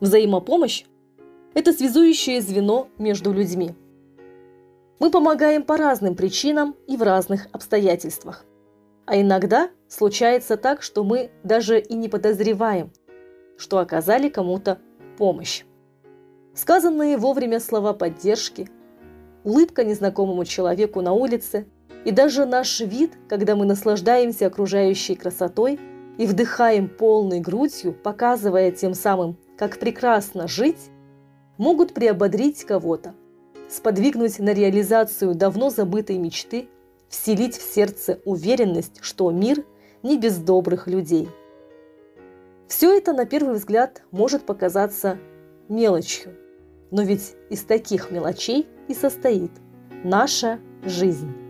Взаимопомощь – это связующее звено между людьми. Мы помогаем по разным причинам и в разных обстоятельствах. А иногда случается так, что мы даже и не подозреваем, что оказали кому-то помощь. Сказанные вовремя слова поддержки, улыбка незнакомому человеку на улице и даже наш вид, когда мы наслаждаемся окружающей красотой и вдыхаем полной грудью, показывая тем самым, как прекрасно жить, могут приободрить кого-то, сподвигнуть на реализацию давно забытой мечты, вселить в сердце уверенность, что мир не без добрых людей. Все это на первый взгляд может показаться мелочью, но ведь из таких мелочей и состоит наша жизнь.